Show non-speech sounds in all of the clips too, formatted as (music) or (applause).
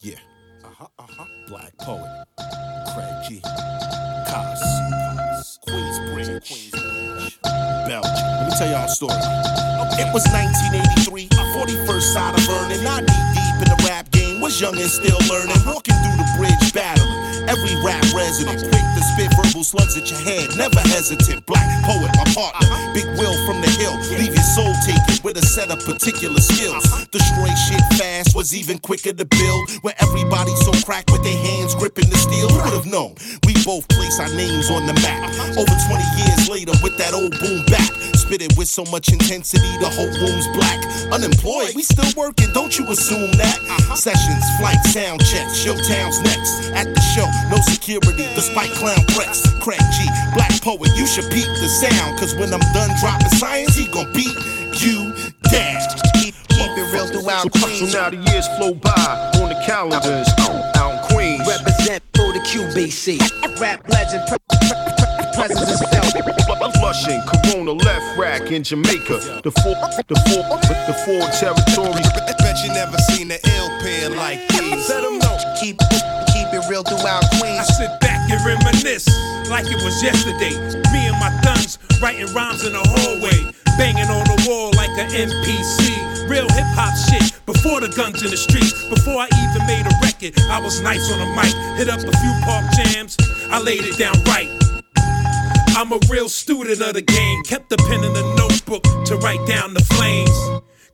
Yeah. Uh huh. Uh huh. Black poet. Craig G. Cos. Queensbridge. Belgium. Let me tell y'all a story. It was 1983, 41st side of Vernon. Not knee deep in the rap game. Was young and still learning. Walking through the bridge battling. Every rap resident, quick to spit verbal slugs at your head, never hesitant. Black poet, my partner, Big Will from the hill, leave your soul taken with a set of particular skills. Destroy shit fast was even quicker to build, where everybody so cracked with their hands gripping the steel. Would have known? We both place our names on the map. Over 20 years later, with that old boom back, spit it with so much intensity, the whole room's black. Unemployed, we still working, don't you assume that? Sessions, flight, sound checks, showtowns next. At the show, no security, despite clown threats. Craig G, black poet, you should peep the sound. Cause when I'm done dropping science, he gon' beat you down. Keep, keep it real throughout So, so Queens. now the years flow by on the calendars out in Queens. Represent for the QBC. Rap legend, pre- pre- pre- presence is felt. Flushing, Corona, LeFrak in Jamaica. The four, the four, the four territories. Bet you never seen an ill pair like these. Let 'em know. Keep, keep it real throughout Queens. I Queens. sit back and reminisce like it was yesterday. Me and my thuns writing rhymes in the hallway, banging on the wall like an NPC. Real hip hop shit before the guns in the streets. Before I even made a record, I was nice on the mic. Hit up a few park jams, I laid it down right. I'm a real student of the game. Kept the pen in the notebook to write down the flames.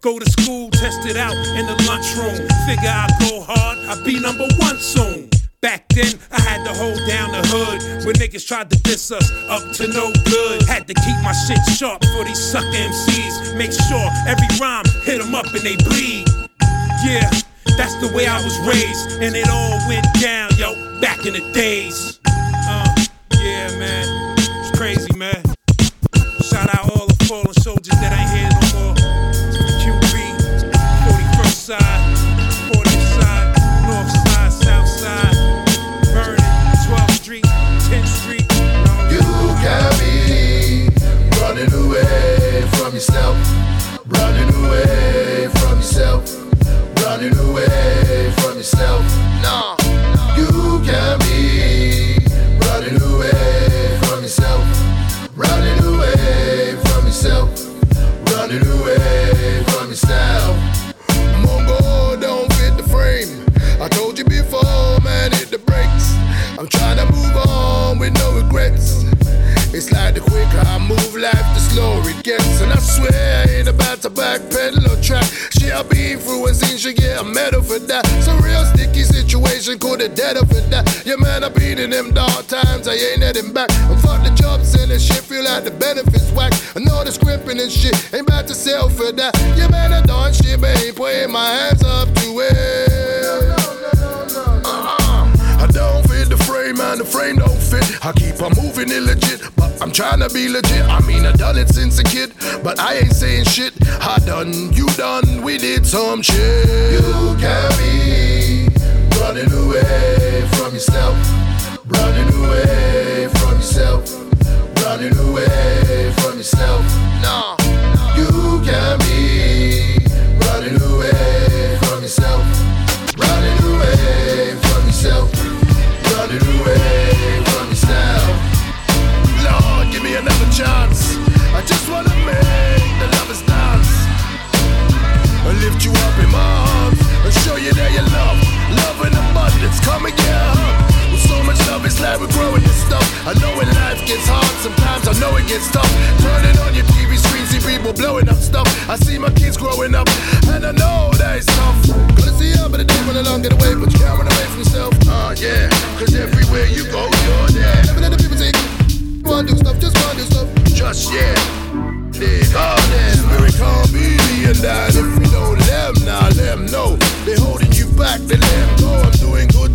Go to school, test it out in the lunchroom. Figure I go hard, I'll be number one soon. Back then, I had to hold down the hood when niggas tried to diss us up to no good. Had to keep my shit sharp for these sucker MCs. Make sure every rhyme hit 'em up and they bleed. Yeah, that's the way I was raised, and it all went down, yo, back in the days. Uh, yeah, man, Ain't backpedal or track. She I be influencing, she get a medal for that. It's a real sticky situation, could have dead for that. Yeah, man, I been in them dark times, I ain't heading back. I'm fuck the job selling shit, feel like the benefits whack. I know the scrimping and shit, ain't about to sell for that. Yeah, man, I done shit, but ain't putting my hands up to it. Uh-uh. I don't fit the frame, man, the frame don't fit. I keep on moving illegit, I'm trying to be legit. I mean, I done it since a kid, but I ain't saying shit. I done, you done, we did some shit. You can't be running away from yourself, running away from yourself, running away from yourself. No, just wanna make the lovers dance. I lift you up in my arms and show you that you love. Love in abundance, come and get hug. With so much love, it's like we're growing this stuff. I know when life gets hard, sometimes I know it gets tough. Turning on your TV screen, see people blowing up stuff. I see my kids growing up, and I know that it's tough. Gonna see you, but day when along get away, but you can't run away from yourself. Uh, yeah, cause everywhere you go, you're there. Never let the people say, wanna do stuff, just wanna do stuff. Just yeah. Dig on them. Spirit and that if don't let them, now let them know. They holding you back, they let them go. I'm doing good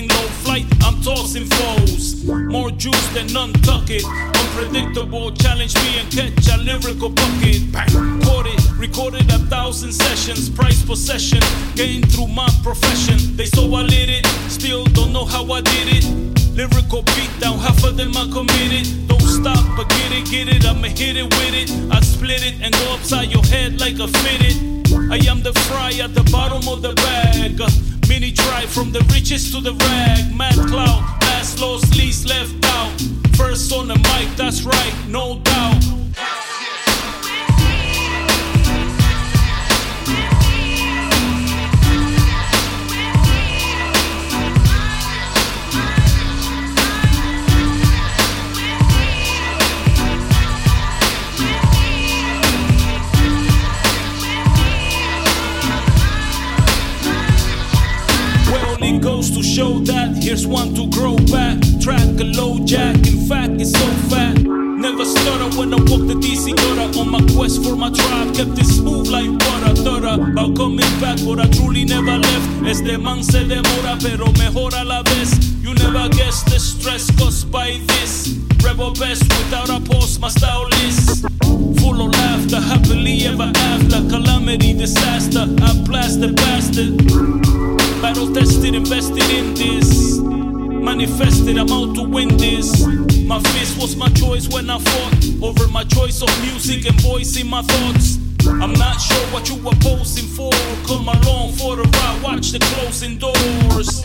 discoursing, low flight. I'm tossing foes, more juice than none tuck it. Unpredictable, challenge me and catch a lyrical bucket. Bang, caught it, recorded a thousand sessions, price possession, gained through my profession. They saw I lit it, still don't know how I did it. Lyrical beat down, half of them I committed. Don't stop, but get it, get it, I'ma hit it with it. I split it and go upside your head like a fitted. I am the fry at the bottom of the bag. Mini try from the riches to the rag. Mad cloud, last lost, least left out. First on the mic, that's right, no doubt. Show that here's one to grow back. Track a low jack, in fact, it's so fat. Never stutter when I walk the DC gutter on my quest for my tribe. Kept it smooth like butter, thought about coming back, but I truly never left. Este man se demora, pero mejor a la vez. You never guess the stress caused by this. Rebel best without a pause, my style is full of laughter, happily ever after. Calamity, disaster, I blast the bastard. Battle tested, invested in this. Manifested, I'm out to win this. My fist was my choice when I fought over my choice of music and voicing my thoughts. I'm not sure what you were posing for. Come along for the ride, watch the closing doors.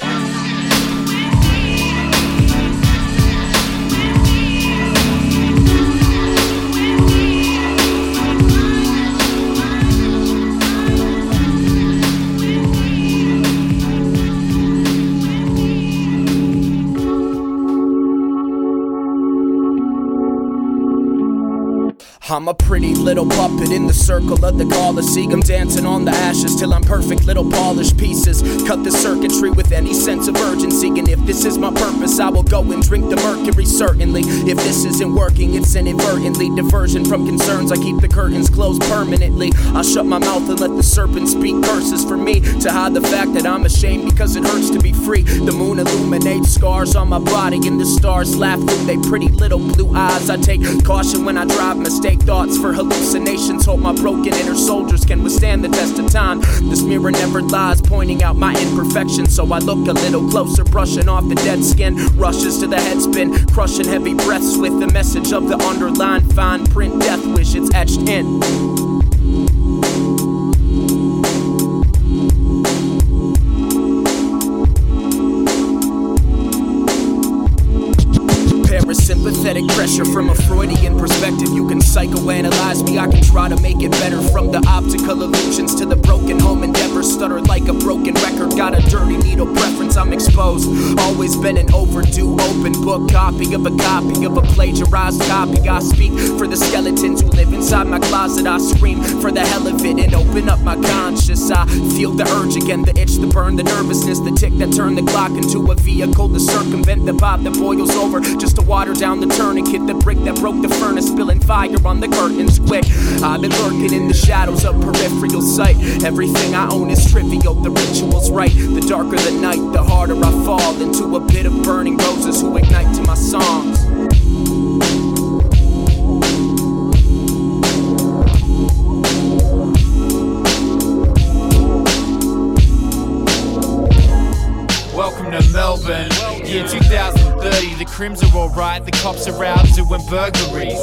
I'm a pretty little puppet in the circle of the Colosseum, dancing on the ashes till I'm perfect little polished pieces. Cut the circuitry with any sense of urgency, and if this is my purpose, I will go and drink the mercury. Certainly, if this isn't working, it's inadvertently diversion from concerns. I keep the curtains closed permanently. I shut my mouth and let the serpent speak curses for me to hide the fact that I'm ashamed because it hurts to be free. The moon illuminates scars on my body, and the stars laugh through their pretty little blue eyes. I take caution when I drive mistakes thoughts for hallucinations. Hope my broken inner soldiers can withstand the test of time. This mirror never lies, pointing out my imperfections. So I look a little closer, brushing off the dead skin. Rushes to the headspin, crushing heavy breaths with the message of the underlined fine print death wish it's etched in. Sympathetic pressure from a Freudian perspective. You can psychoanalyze me, I can try to make it better. From the optical illusions to the broken home endeavor. Stutter like a broken record, got a dirty needle preference, I'm exposed. Always been an overdue open book copy of a copy of a plagiarized copy. I speak for the skeletons who live inside my closet. I scream for the hell of it and open up my conscience. I feel the urge again, the itch, the burn, the nervousness, the tick that turned the clock into a vehicle to circumvent the pot that boils over just to water down the tourniquet, the brick that broke the furnace, spilling fire on the curtains quick. I've been lurking in the shadows of peripheral sight. Everything I own is trivial, the ritual's right. The darker the night, the harder I fall into a pit of burning roses who ignite to my songs. Welcome to Melbourne, year 2030. The crims are alright, the cops are out doing burglaries.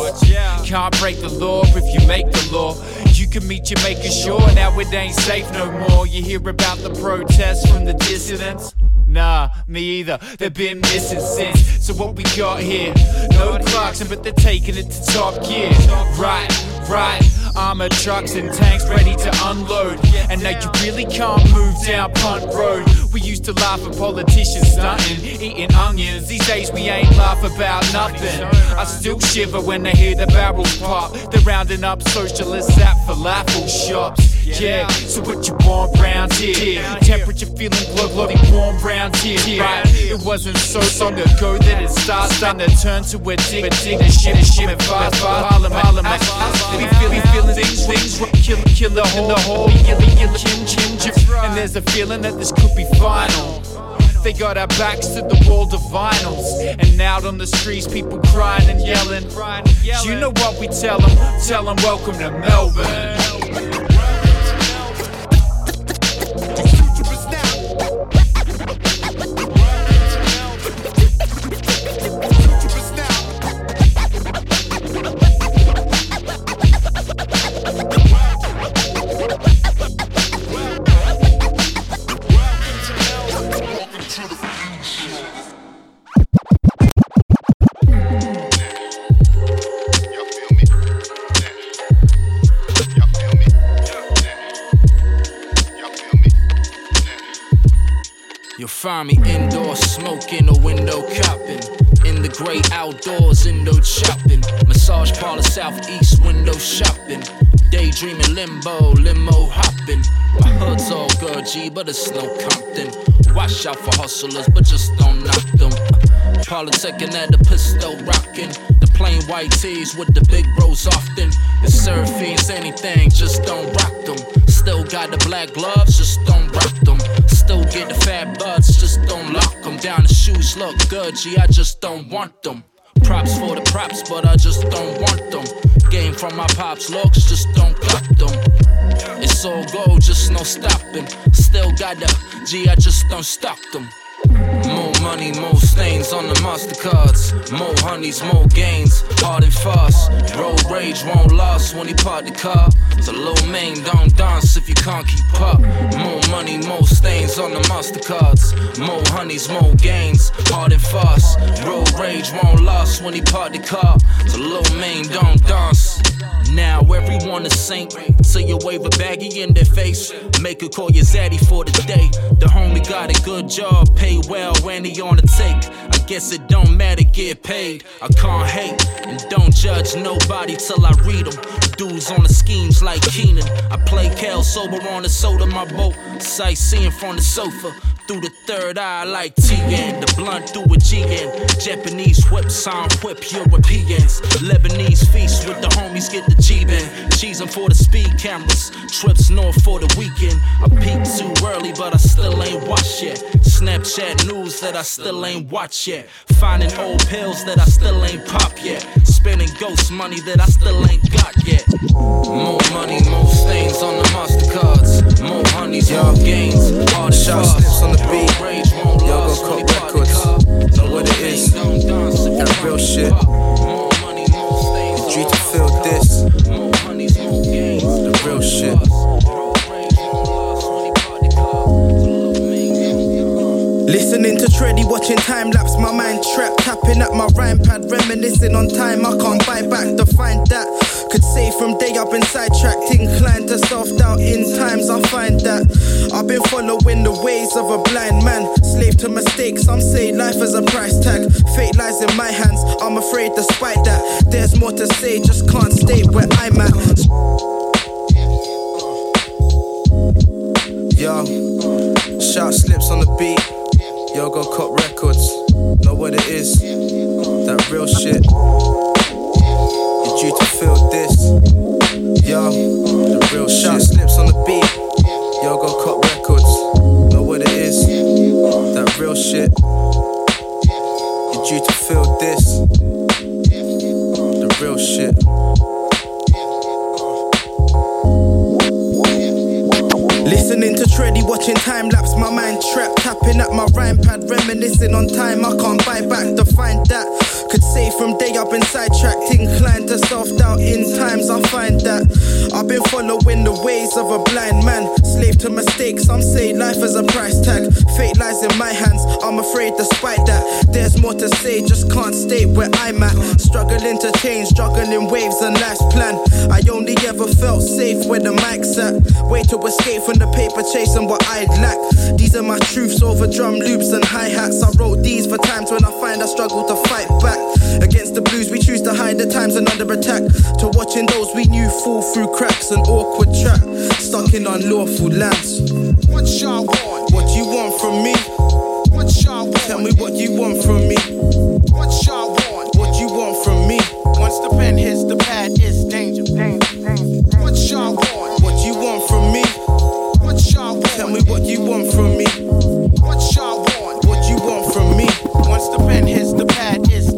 Can't break the law if you make the law. You can meet your maker sure, now it ain't safe no more. You hear about the protests from the dissidents? Nah, me either. They've been missing since. So what we got here? No Clarkson, but they're taking it to top gear. Right, right. Armored trucks and tanks ready to unload. And now you really can't move down Punt Road. We used to laugh at politicians stunting, eating onions. These days we ain't laugh about nothing. I still shiver when I hear the barrels pop. They're rounding up socialists at falafel shops. Yeah, so what you want round here? Temperature feeling blood, bloody warm round here. Right, it wasn't so long ago that it starts starting to turn to a dig, a dig, a shit, a shit, and fast, fast, feel, feeling things, things, kill, kill the whole, the whole, kill, kill, chin, chin, chin. And there's a feeling that this could be final. They got our backs to the wall of vinyls. And out on the streets, people crying and yelling. You know what we tell them? Tell them, welcome to Melbourne. Find me indoors smoking or window copping. In the great outdoors, indo chopping. Massage parlor southeast window shopping. Daydreaming limbo, limo hopping. My hood's all good, but it's no Compton. Watch out for hustlers, but just don't knock them. Politicking at the pistol rocking. The plain white tees with the big bros often. The serve anything, just don't rock them. Still got the black gloves, just don't rock them. Still get the fat buds, just don't lock them. Down the shoes look good, gee, I just don't want them. Props for the props, but I just don't want them. Game from my pops looks, just don't cut them. It's all gold, just no stopping. Still got the G, I just don't stop them. More money, more stains on the Mastercards. More honeys, more gains, hard and fast. Road rage won't last when he park the car. So low main, don't dance if you can't keep up. More money, more stains on the Mastercards. More honeys, more gains, hard and fast. Road rage won't last when he park the car. So low main, don't dance. Now everyone is saint. So you wave a baggie in their face. Make a call your zaddy for the day. The homie got a good job, pay well when he on the take. I guess it don't matter, get paid. I can't hate and don't judge nobody till I read them. Dudes on the schemes like Keenan. I play Cal sober on the soda, my boat. Sightseeing from the sofa. Through the third eye like TN, the blunt through a GN. Japanese whip, sound whip, Europeans. Lebanese feast with the homies, get the G-Ben. Cheesing for the speed cameras, trips north for the weekend. I peaked too early, but I still ain't watched yet. Snapchat news that I still ain't watched yet. Finding old pills that I still ain't pop yet. Spending ghost money that I still ain't got yet. More money, more stains on the Mastercards. More honeys, more gains. Hard Shot slips on the beat. Yo, go cut records. Know what it is. That real shit. Due to feel this. The real shit. Listening to Treddy, watching time lapse, my mind trapped, tapping at my rhyme pad, reminiscing on time. I can't buy back to find that. Could say from day I've been sidetracked, inclined to self doubt. In times I find that I've been following the ways of a blind man, slave to mistakes. Some say life is a price tag. Fate lies in my hands. I'm afraid, despite that, there's more to say. Just can't stay where I'm at. Yo, shout slips on the beat. Yo, go cut records. Know what it is. That real shit. You're due to feel this. Yo, the real shit. slips on the beat. Yo, go cut records. Know what it is. That real shit. You're due to feel this. The real shit. Treddy, watching time lapse, my mind trapped, tapping at my rhyme pad, reminiscing on time. I can't buy back to find that. Could say from day I've been sidetracked, inclined to self doubt. In times I find that I've been following the ways of a blind man, slave to mistakes. Some say life is a price tag. Fate lies in my hands. I'm afraid, despite that, there's more to say. Just can't stay where I'm at. Struggling to change, struggling waves and life's plan. I only ever felt safe where the mic's at. Way to escape from the paper chasing what I'd lack. These are my truths over drum loops and hi hats. I wrote these for times when I find I struggle to fight back. Against the blues, we choose to hide the times and under attack. To watching those we knew fall through cracks and awkward trap. Stuck in unlawful lands. What y'all want? What you want from me? What y'all want? Tell me what you want from me. What y'all want? What you want from me? Once the pen hits the pad, it's danger. danger, danger. What y'all want? What you want from me? What y'all want? Tell me what you want from me. What y'all want? What you want from me? Once the pen hits the pad, it's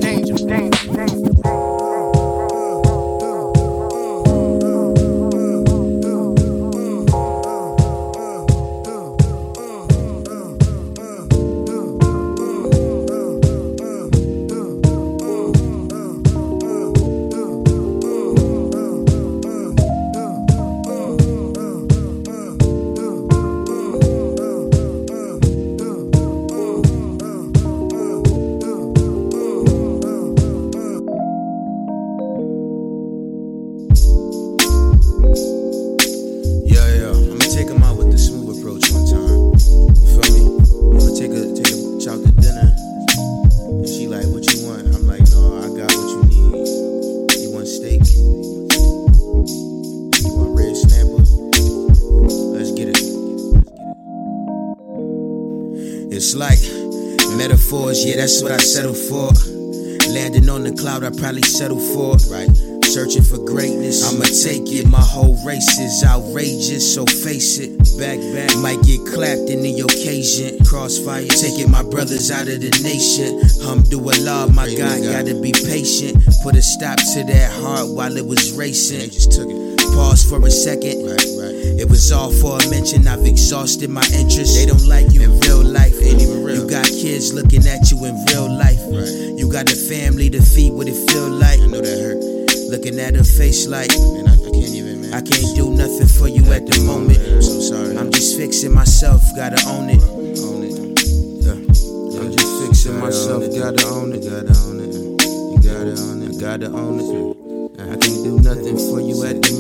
yeah, that's what I settle for. Landing on the cloud, I probably settle for, right? Searching for greatness, I'ma take it. My whole race is outrageous, so face it. Back, back, might get clapped in the occasion. Crossfire, taking my brothers out of the nation. Alhamdulillah, my God, gotta be patient. Put a stop to that heart while it was racing. They just took it. Pause for a second. Right. It was all for a mention. I've exhausted my interest. They don't like you in real life. Ain't even real. You got kids looking at you in real life. Right. You got a family to feed. What it feel like? I know that hurt. Looking at her face like, man, I, I can't even, man. I can't do nothing for you at the moment. I'm so sorry. I'm just fixing myself. Gotta own it. Own it. Yeah. I'm just fixing myself. Gotta own it. Gotta own it. You gotta own it. Gotta own it. I can't do nothing for you at the moment.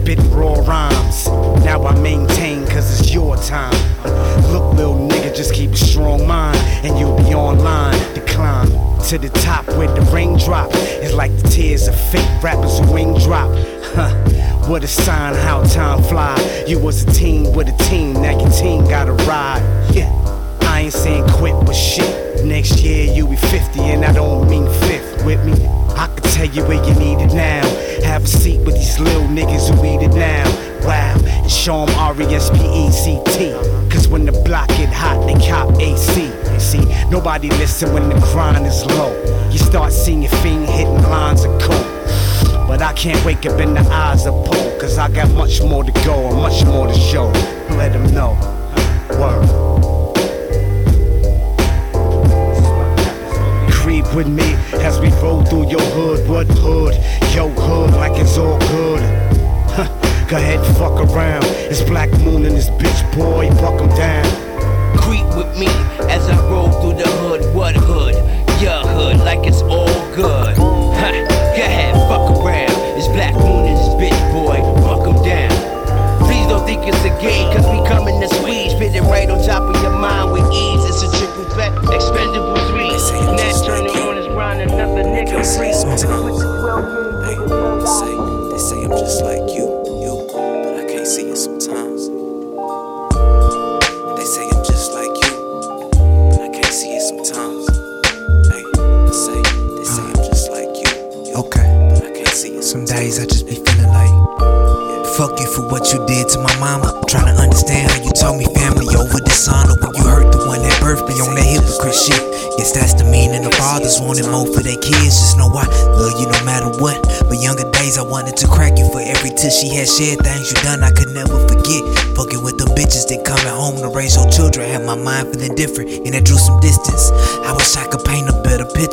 Spitting raw rhymes. Now I maintain cause it's your time. Look, little nigga, just keep a strong mind and you'll be online to climb to the top where the raindrop is like the tears of fake rappers who drop. Huh. What a sign how time fly. You was a team with a team, now your team gotta ride. Yeah, I ain't saying quit, but shit. Next year you be 50 and I don't mean fifth with me. I can tell you where you need it now. Have a seat with these little niggas who eat it now. Wow, and show them R-E-S-P-E-C-T. Cause when the block get hot, they cop AC. See, nobody listen when the grind is low. You start seeing your fiend hitting lines of coke. But I can't wake up in the eyes of Poe, cause I got much more to go and much more to show. Let them know. Word. Creep with me as we roll through your hood. What hood? Yo hood, like it's all good. Huh, Go ahead, fuck around. It's Black Moon and this bitch boy, buck 'em down. Creep with me as I roll through the hood. What hood? Your hood, like it's all good. Huh, go ahead, fuck around. It's Black Moon and this bitch boy, think it's a game, cause we coming to squeeze. Spit it right on top of your mind with ease. It's a triple threat, expendable three. Nat turning on his grind, another nigga free. Hey, they say, they say I'm just like you, you, but I can't see it sometimes. They say I'm just like you, but I can't see it sometimes. Hey, they say, they say I'm just like you, you, Okay. but I can't see it Some days I just be feeling like, fuck you for what you did to my mama. Trying to understand how you told me family over dishonor when you hurt the one that birthed me on that hypocrite shit. Yes, that's the meaning of fathers wanting more for their kids. Just know I love you no matter what. But younger days I wanted to crack you for every tear she had shed. Things you done I could never forget. Fucking with them bitches that coming home to raise your children. Had my mind feeling different and that drew some distance. I wish I could paint a better picture.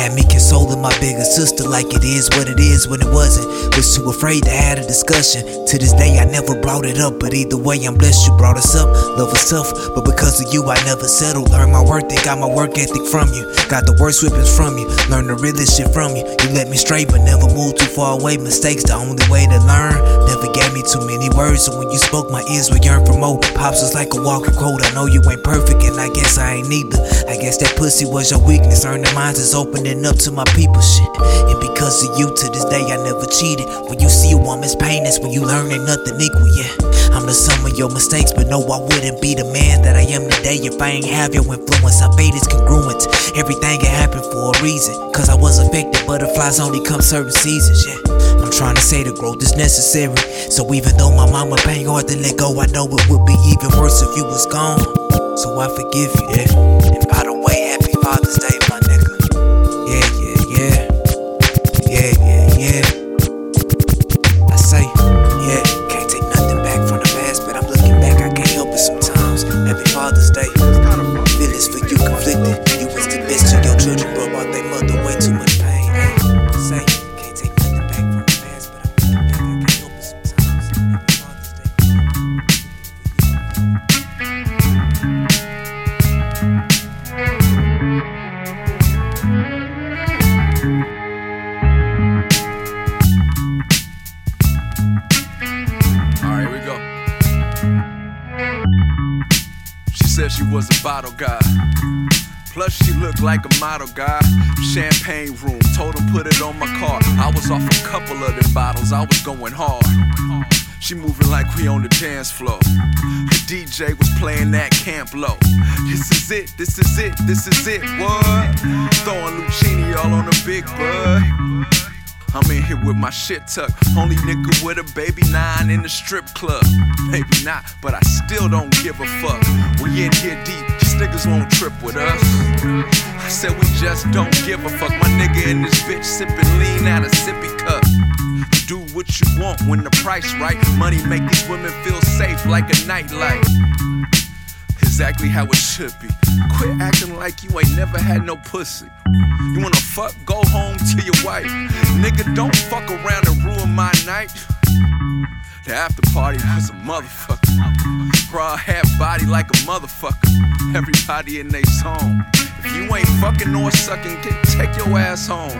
Had me consoling my bigger sister like it is what it is when it wasn't. Was too afraid to have a discussion. To this day, I never brought it up, but either way, I'm blessed you brought us up. Love was tough, but because of you, I never settled. Learned my worth and got my work ethic from you. Got the worst whippings from you. Learned the realest shit from you. You let me stray, but never moved too far away. Mistakes, the only way to learn. Never gave me too many words, so when you spoke, my ears would yearn for more. Pops was like a walking quote. I know you ain't perfect, and I guess I ain't either. I guess that pussy was your weakness. Earning minds is opening up to my people shit. And because of you, to this day, I never cheated. When you see a woman's pain, that's when you learn ain't nothing equal, yeah. I'm the sum of your mistakes, but no, I wouldn't be the man that I am today if I ain't have your influence. I fate is congruent. Everything can happen for a reason. Cause I was affected, butterflies only come certain seasons, yeah. I'm trying to say the growth is necessary. So even though my mama pain hard to let go, I know it would be even worse if you was gone. So I forgive you, yeah. And by the way, happy Father's Day, we on the dance floor. The DJ was playing that camp low. This is it, this is it, this is it, what? Throwing Lucchini all on the big bud. I'm in here with my shit tucked. Only nigga with a baby nine in the strip club. Maybe not, but I still don't give a fuck. We in here deep, these niggas won't trip with us. I said we just don't give a fuck. My nigga in this bitch sipping lean out of sippy cup. Do what you want when the price right. Money make these women feel safe like a nightlight. Exactly how it should be. Quit acting like you ain't never had no pussy. You wanna fuck? Go home to your wife. Nigga, don't fuck around and ruin my night. The after party was a motherfucker. Bra had body like a motherfucker. Everybody in they song. If you ain't fucking nor sucking, get, take your ass home.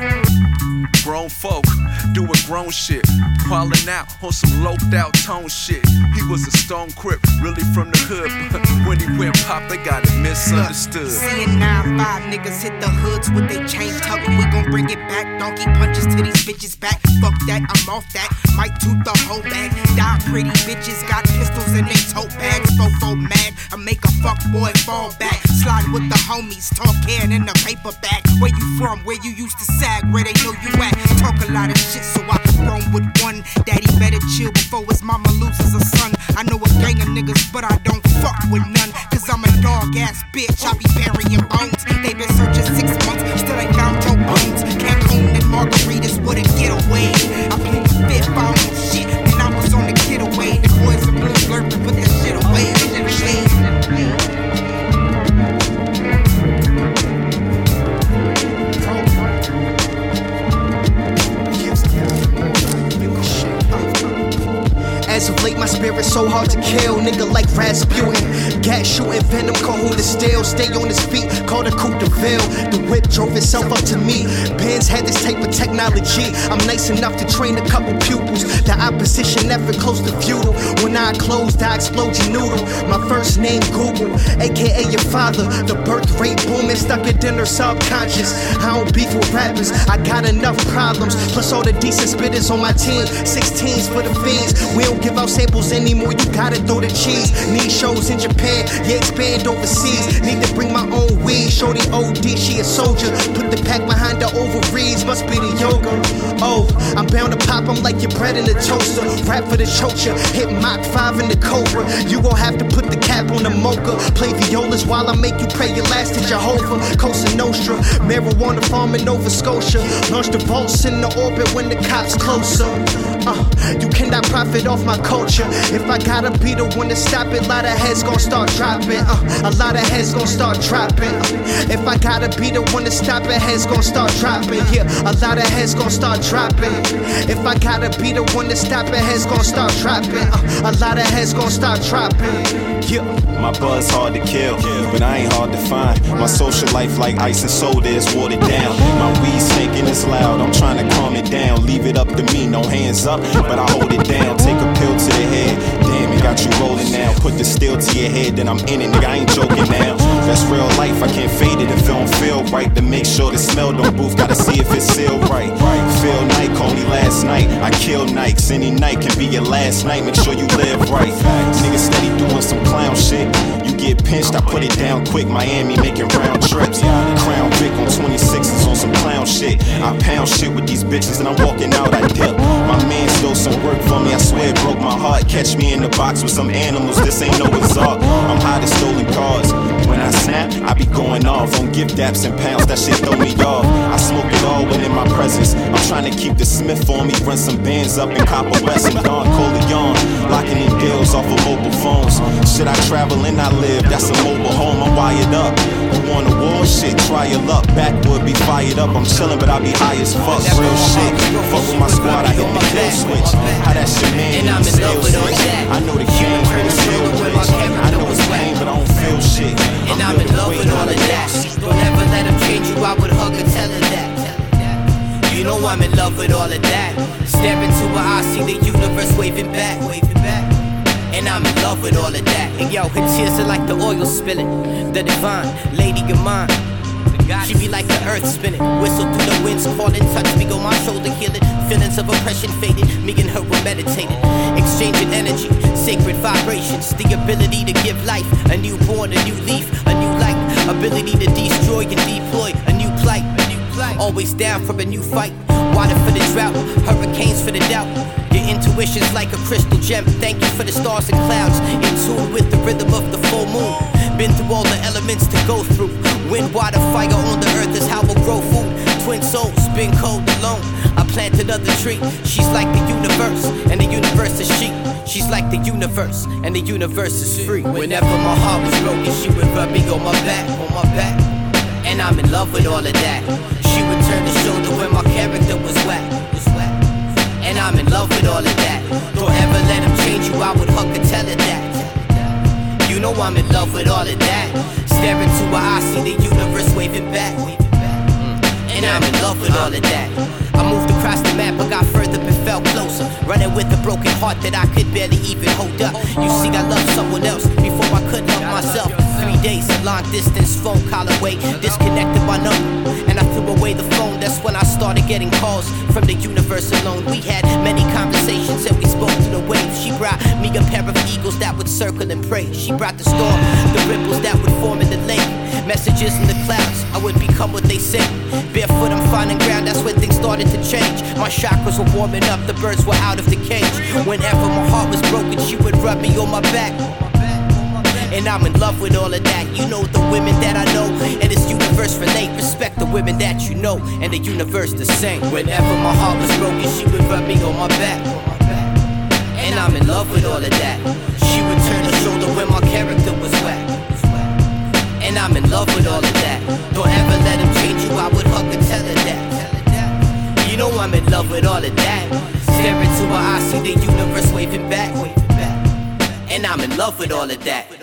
Grown folk doing grown shit. Wildin' out on some loped out tone shit. He was a stone crip, really from the hood. But (laughs) when he went pop, they got it misunderstood. Seeing nine five niggas hit the hoods with they chain tucked. We gon' bring it back. Donkey punches to these bitches back. Fuck that, I'm off that. Might toot the whole bag. Die pretty bitches got pistols in they tote bags. Fofo mad. I make a fuck boy fall back. Slide with the homies. Talk can in the paper bag. Where you from? Where you used to sag? Where they know you at? Talk a lot of shit, so I roam with one. Daddy better chill before his mama loses a son. I know a gang of niggas, but I don't fuck with none. Cause I'm a dog ass bitch. I be burying bones. They been searching six months, still ain't so hard to kill. Nigga like Rasputin. Gas shooting venom, Kahuna still. Stay on his feet, call the Coupe de Ville. The whip drove itself up to me. Benz had this type of technology. I'm nice enough to train a couple pupils. The opposition never close to feudal. When I closed, I explode your noodle. My first name, Google, aka your father. The birth rate booming, stuck it in her subconscious. I don't beef with rappers, I got enough problems. Plus all the decent spitters on my team. 16s for the fiends. We don't give out samples anymore, you gotta throw the cheese. Need shows in Japan, yeah, expand overseas. Need to bring my own weed. Shorty OD, she a soldier. Put the pack behind the ovaries, must be the yoga. Oh, I'm bound to pop, I'm like your bread in a toaster. Rap for the chocha, hit Mach 5 in the Cobra. You gon' have to put the cap on the mocha. Play violas while I make you pray your last to Jehovah. Cosa Nostra, marijuana farm in Nova Scotia. Launch the vaults in the orbit when the cops closer. Uh, you cannot profit off my culture. If I gotta be the one to stop it, a lot of heads gon' start dropping. Uh, a lot of heads gon' start dropping. Uh, if I gotta be the one to stop it, heads gon' start dropping. Yeah, a lot of heads gon' start dropping. If I gotta be the one to stop it, heads gon' start dropping. Uh, a lot of heads gon' start dropping. Yeah. My buzz hard to kill, but I ain't hard to find. My social life like ice and soda is watered down. My weed stinking is loud, I'm trying to calm it down. Leave it up to me, no hands up, but I hold it down. Take a pill to the head, got you rolling now. Put the steel to your head, then I'm in it, nigga, I ain't joking now. That's real life, I can't fade it if it don't feel right. To make sure the smell don't booth, gotta see if it's sealed right. Phil Knight called me last night, I kill Nikes. Any night can be your last night, make sure you live right. Nigga steady doing some clown shit. Get pinched, I put it down quick. Miami making round trips. Crown Vic on 26s on some clown shit. I pound shit with these bitches and I'm walking out, I dip. My man stole some work for me, I swear it broke my heart. Catch me in the box with some animals, this ain't no resort. Gift daps and pounds, that shit throw me off. I smoke it all when in my presence. I'm trying to keep the Smith on me, run some bands up in Copper West and Don Corleone. Locking in deals off of mobile phones. Shit, I travel and I live, that's a mobile home, I'm wired up. You want a war? Shit, try your luck. Backwood be fired up, I'm chillin', but I be high as fuck. Real shit. Fuck with my squad, I hit the kill switch. How that shit man, And I'm in love with all that. I know the king, but it's still rich. I know it's pain, feel shit. And I'm in love with all of that. Don't ever let him change you, I would hug and tell her that. You know I'm in love with all of that. Stare into her eyes, see the universe waving back, waving back. And I'm in love with all of that. And yo, her tears are like the oil spilling. The divine lady of mine. She be like the earth spinning, whistle through the winds, calling, touch me on my shoulder, healing. Feelings of oppression faded, me and her were meditating, exchanging energy, sacred vibrations, the ability to give life, a newborn, a new leaf, a new light, ability to destroy and deploy, a new plight. Always down for a new fight. Water for the drought, hurricanes for the doubt. Your intuition's like a crystal gem. Thank you for the stars and clouds. In tune with the rhythm of the full moon. Been through all the elements to go through. Wind, water, fire on the earth is how we'll grow food. Twin souls, been cold alone. I planted another tree. She's like the universe, and the universe is she. She's like the universe, and the universe is free. Whenever my heart was broken, she would rub me on my back, on my back. And I'm in love with all of that. She would turn the shoulder when my character was whack. Was whack. And I'm in love with all of that. Don't ever let him change you, I would hug and tell her that. You know I'm in love with all of that. Staring to her I see the universe waving back. Mm. And I'm in love with all of that. I moved across the map, but got further but fell closer. Running with a broken heart that I could barely even hold up. You see, I love someone else before I could love myself. Days, long distance phone call away. Disconnected my number, and I threw away the phone. That's when I started getting calls from the universe alone. We had many conversations and we spoke to the waves. She brought me a pair of eagles that would circle and pray. She brought the storm, the ripples that would form in the lake. Messages in the clouds, I would become what they say. Barefoot, I'm finding ground, that's when things started to change. My chakras were warming up, the birds were out of the cage. Whenever my heart was broken, she would rub me on my back. And I'm in love with all of that. You know the women that I know, and this universe relate. Respect the women that you know, and the universe the same. Whenever my heart was broken, she would rub me on my back. And I'm in love with all of that. She would turn her shoulder when my character was whack. And I'm in love with all of that. Don't ever let him change you, I would hug and tell her that. You know I'm in love with all of that. Stare into her eyes, see the universe waving back. And I'm in love with all of that.